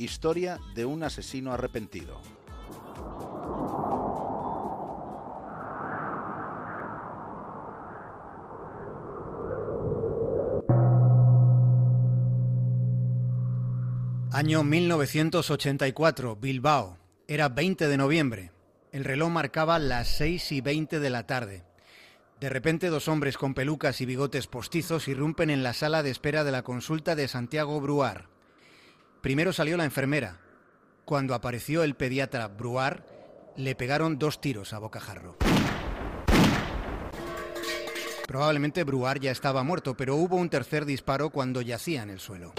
historia de un asesino arrepentido. Año 1984, Bilbao. Era 20 de noviembre. El reloj marcaba las 6 y 20 de la tarde. De repente dos hombres con pelucas y bigotes postizos irrumpen en la sala de espera de la consulta de Santiago Bruar. Primero salió la enfermera. Cuando apareció el pediatra Bruar, le pegaron dos tiros a bocajarro. Probablemente Bruar ya estaba muerto, pero hubo un tercer disparo cuando yacía en el suelo.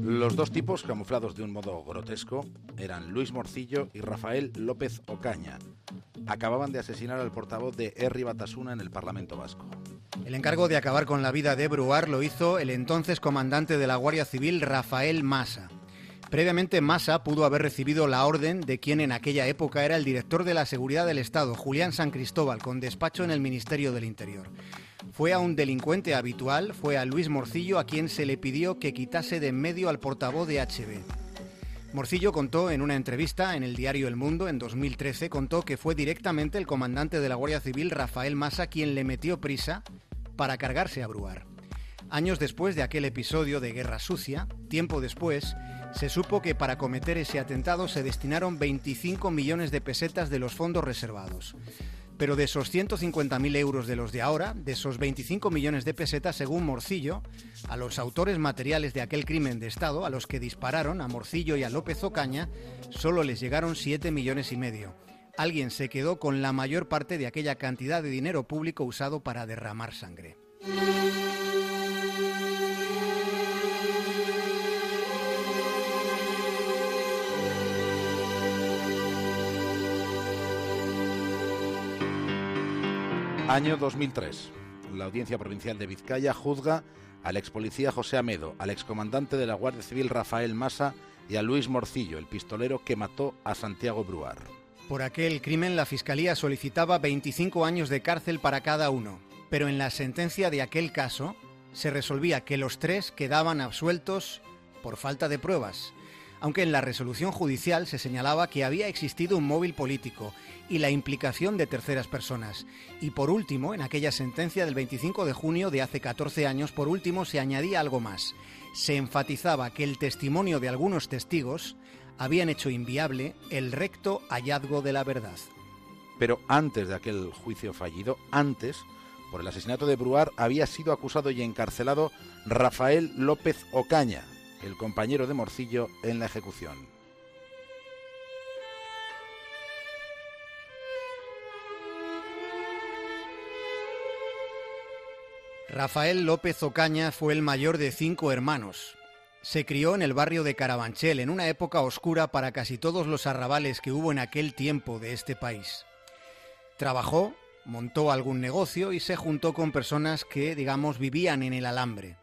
Los dos tipos, camuflados de un modo grotesco, eran Luis Morcillo y Rafael López Ocaña. Acababan de asesinar al portavoz de Herri Batasuna en el Parlamento Vasco. El encargo de acabar con la vida de Bruar lo hizo el entonces comandante de la Guardia Civil, Rafael Massa. Previamente Massa pudo haber recibido la orden de quien en aquella época era el director de la Seguridad del Estado, Julián San Cristóbal, con despacho en el Ministerio del Interior. Fue a un delincuente habitual, fue a Luis Morcillo a quien se le pidió que quitase de en medio al portavoz de HB. Morcillo contó en una entrevista en el diario El Mundo en 2013, contó que fue directamente el comandante de la Guardia Civil, Rafael Massa, quien le metió prisa para cargarse a Bruar. Años después de aquel episodio de Guerra Sucia, tiempo después, se supo que para cometer ese atentado se destinaron 25 millones de pesetas de los fondos reservados. Pero de esos 150.000 euros de los de ahora, de esos 25 millones de pesetas, según Morcillo, a los autores materiales de aquel crimen de Estado, a los que dispararon, a Morcillo y a López Ocaña, solo les llegaron 7 millones y medio. Alguien se quedó con la mayor parte de aquella cantidad de dinero público usado para derramar sangre. Año 2003. La Audiencia Provincial de Vizcaya juzga al ex policía José Amedo, al excomandante de la Guardia Civil Rafael Massa y a Luis Morcillo, el pistolero que mató a Santiago Bruar. Por aquel crimen la Fiscalía solicitaba 25 años de cárcel para cada uno, pero en la sentencia de aquel caso se resolvía que los tres quedaban absueltos por falta de pruebas aunque en la resolución judicial se señalaba que había existido un móvil político y la implicación de terceras personas. Y por último, en aquella sentencia del 25 de junio de hace 14 años, por último se añadía algo más. Se enfatizaba que el testimonio de algunos testigos habían hecho inviable el recto hallazgo de la verdad. Pero antes de aquel juicio fallido, antes, por el asesinato de Bruar, había sido acusado y encarcelado Rafael López Ocaña, el compañero de Morcillo en la ejecución. Rafael López Ocaña fue el mayor de cinco hermanos. Se crió en el barrio de Carabanchel, en una época oscura para casi todos los arrabales que hubo en aquel tiempo de este país. Trabajó, montó algún negocio y se juntó con personas que, digamos, vivían en el alambre.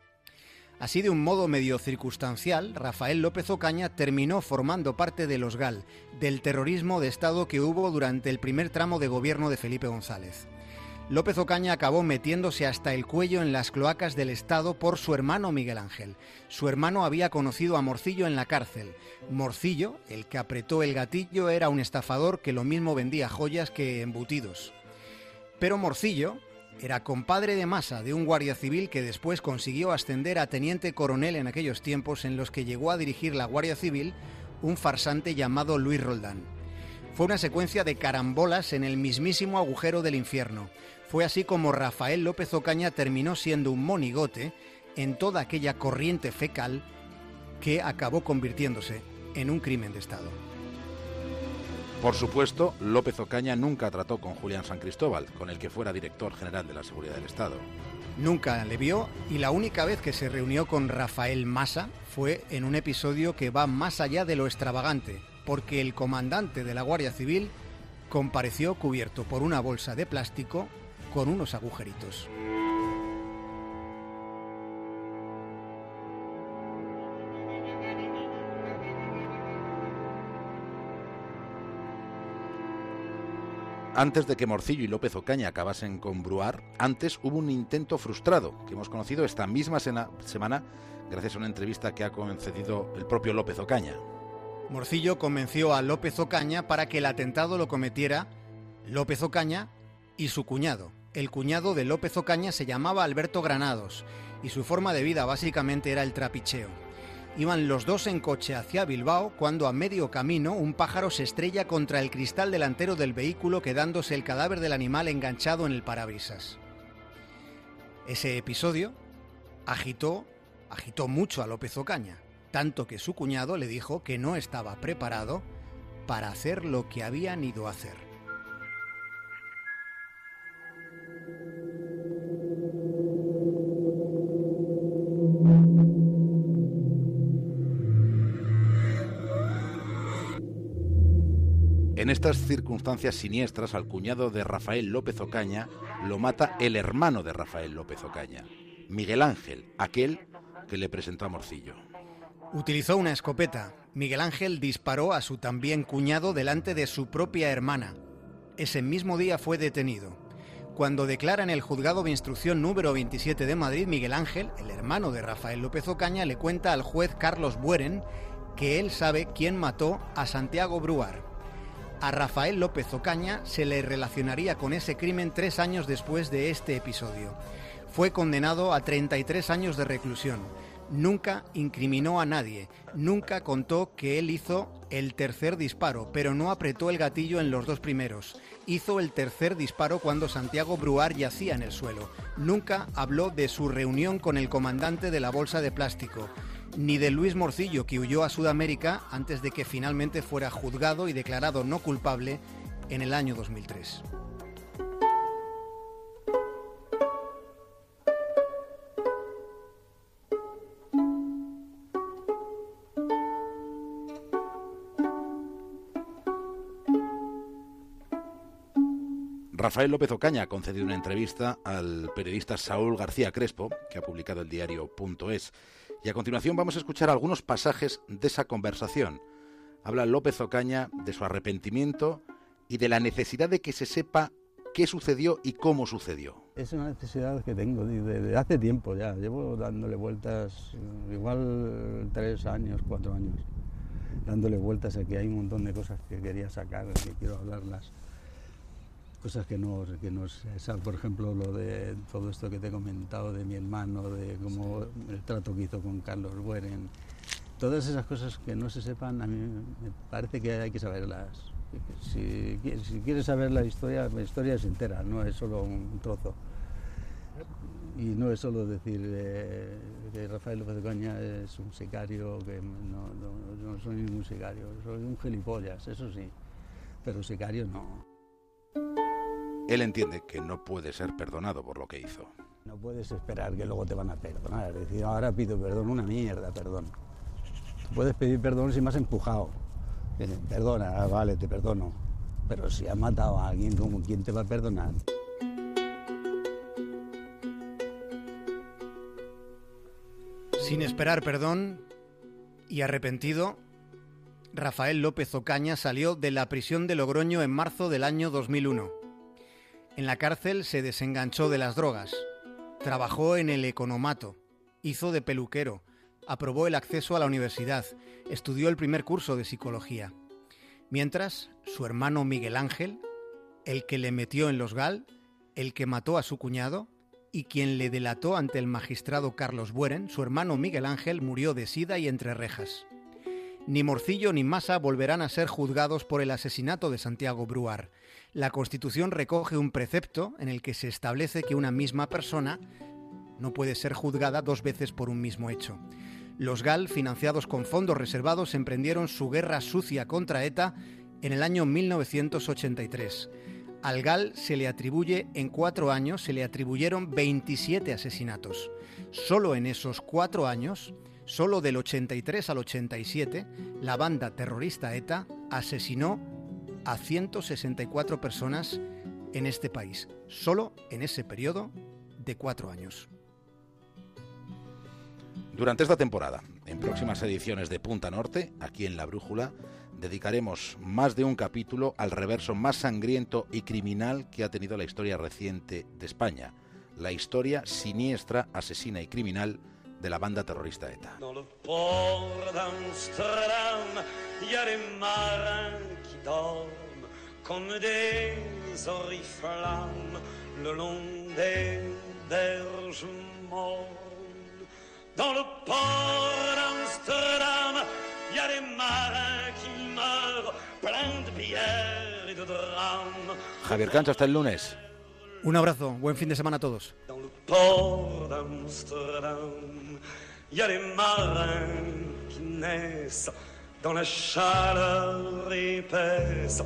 Así de un modo medio circunstancial, Rafael López Ocaña terminó formando parte de los GAL, del terrorismo de Estado que hubo durante el primer tramo de gobierno de Felipe González. López Ocaña acabó metiéndose hasta el cuello en las cloacas del Estado por su hermano Miguel Ángel. Su hermano había conocido a Morcillo en la cárcel. Morcillo, el que apretó el gatillo, era un estafador que lo mismo vendía joyas que embutidos. Pero Morcillo, era compadre de masa de un guardia civil que después consiguió ascender a teniente coronel en aquellos tiempos en los que llegó a dirigir la Guardia Civil un farsante llamado Luis Roldán. Fue una secuencia de carambolas en el mismísimo agujero del infierno. Fue así como Rafael López Ocaña terminó siendo un monigote en toda aquella corriente fecal que acabó convirtiéndose en un crimen de Estado. Por supuesto, López Ocaña nunca trató con Julián San Cristóbal, con el que fuera director general de la Seguridad del Estado. Nunca le vio y la única vez que se reunió con Rafael Massa fue en un episodio que va más allá de lo extravagante, porque el comandante de la Guardia Civil compareció cubierto por una bolsa de plástico con unos agujeritos. Antes de que Morcillo y López Ocaña acabasen con Bruar, antes hubo un intento frustrado que hemos conocido esta misma semana gracias a una entrevista que ha concedido el propio López Ocaña. Morcillo convenció a López Ocaña para que el atentado lo cometiera López Ocaña y su cuñado. El cuñado de López Ocaña se llamaba Alberto Granados y su forma de vida básicamente era el trapicheo. Iban los dos en coche hacia Bilbao cuando a medio camino un pájaro se estrella contra el cristal delantero del vehículo quedándose el cadáver del animal enganchado en el parabrisas. Ese episodio agitó, agitó mucho a López Ocaña, tanto que su cuñado le dijo que no estaba preparado para hacer lo que habían ido a hacer. En estas circunstancias siniestras, al cuñado de Rafael López Ocaña lo mata el hermano de Rafael López Ocaña, Miguel Ángel, aquel que le presentó a Morcillo. Utilizó una escopeta. Miguel Ángel disparó a su también cuñado delante de su propia hermana. Ese mismo día fue detenido. Cuando declara en el juzgado de instrucción número 27 de Madrid, Miguel Ángel, el hermano de Rafael López Ocaña, le cuenta al juez Carlos Bueren que él sabe quién mató a Santiago Bruar. A Rafael López Ocaña se le relacionaría con ese crimen tres años después de este episodio. Fue condenado a 33 años de reclusión. Nunca incriminó a nadie, nunca contó que él hizo el tercer disparo, pero no apretó el gatillo en los dos primeros. Hizo el tercer disparo cuando Santiago Bruar yacía en el suelo. Nunca habló de su reunión con el comandante de la bolsa de plástico ni de Luis Morcillo, que huyó a Sudamérica antes de que finalmente fuera juzgado y declarado no culpable en el año 2003. Rafael López Ocaña ha concedido una entrevista al periodista Saúl García Crespo, que ha publicado el diario .es. Y a continuación vamos a escuchar algunos pasajes de esa conversación. Habla López Ocaña de su arrepentimiento y de la necesidad de que se sepa qué sucedió y cómo sucedió. Es una necesidad que tengo desde hace tiempo ya. Llevo dándole vueltas, igual tres años, cuatro años, dándole vueltas a que hay un montón de cosas que quería sacar, que quiero hablarlas cosas que no, que no por ejemplo, lo de todo esto que te he comentado de mi hermano, de cómo el trato que hizo con Carlos Bueren, todas esas cosas que no se sepan, a mí me parece que hay que saberlas. Si, si quieres saber la historia, la historia es entera, no es solo un trozo. Y no es solo decir eh, que Rafael López de Coña es un sicario, que no, no, no soy ningún sicario, soy un gilipollas, eso sí, pero sicario no. Él entiende que no puede ser perdonado por lo que hizo. No puedes esperar que luego te van a perdonar. Es decir, ahora pido perdón, una mierda, perdón. Puedes pedir perdón si me has empujado. Eh, perdona, ah, vale, te perdono. Pero si has matado a alguien, ¿cómo, ¿quién te va a perdonar? Sin esperar perdón y arrepentido, Rafael López Ocaña salió de la prisión de Logroño en marzo del año 2001. En la cárcel se desenganchó de las drogas, trabajó en el economato, hizo de peluquero, aprobó el acceso a la universidad, estudió el primer curso de psicología. Mientras, su hermano Miguel Ángel, el que le metió en los GAL, el que mató a su cuñado y quien le delató ante el magistrado Carlos Bueren, su hermano Miguel Ángel murió de sida y entre rejas. Ni Morcillo ni Massa volverán a ser juzgados por el asesinato de Santiago Bruar la Constitución recoge un precepto en el que se establece que una misma persona no puede ser juzgada dos veces por un mismo hecho. Los GAL, financiados con fondos reservados, emprendieron su guerra sucia contra ETA en el año 1983. Al GAL se le atribuye en cuatro años, se le atribuyeron 27 asesinatos. Solo en esos cuatro años, solo del 83 al 87, la banda terrorista ETA asesinó a 164 personas en este país, solo en ese periodo de cuatro años. Durante esta temporada, en próximas ediciones de Punta Norte, aquí en La Brújula, dedicaremos más de un capítulo al reverso más sangriento y criminal que ha tenido la historia reciente de España, la historia siniestra, asesina y criminal de la banda terrorista ETA. comme des oriflammes le long des berges mornes. Dans le port d'Amsterdam, il y a des marins qui meurent, pleins de bière et de drames. Javier Cancho, hasta el lunes. Un abrazo, buen fin de semana a todos. Port d'Amsterdam, il y a des marins qui naissent dans la chaleur épaisse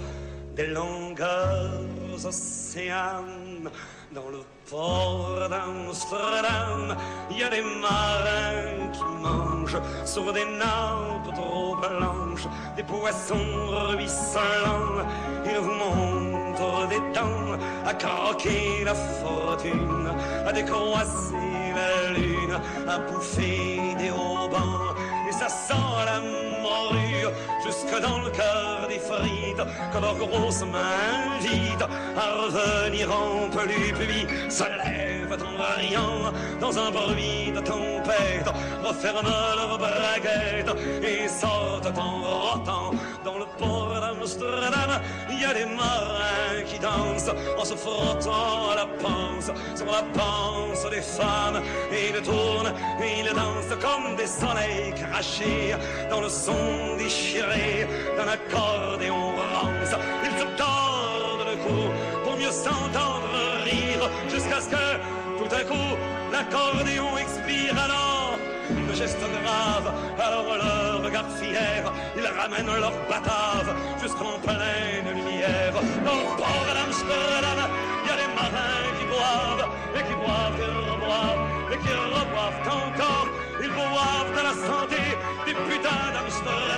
des longueurs océanes. Dans le port d'Amsterdam, il y a des marins qui mangent sur des nappes trop blanches des poissons ruisselants. Ils vous à croquer la fortune, à décroiser la lune, à bouffer des haubans. Et ça sent la morue jusque dans le cœur des frites que leurs grosses mains vides à revenir en plus puis se lèvent en riant dans un bruit de tempête referment leurs braguettes et sortent en rotant dans le port d'Amsterdam il y a des marins en se frottant à la panse sur la panse des femmes ils tournent ils dansent comme des soleils crachés dans le son déchiré d'un accordéon rance. Ils se tordent le cou pour mieux s'entendre rire jusqu'à ce que tout à coup l'accordéon expire alors. Geste grave, alors leur regard fier, ils ramènent leur batave jusqu'en pleine lumière. Dans le port d'Amsterdam, il y a des marins qui boivent, et qui boivent et reboivent, et qui reboivent encore. Ils boivent à la santé des putains d'Amsterdam.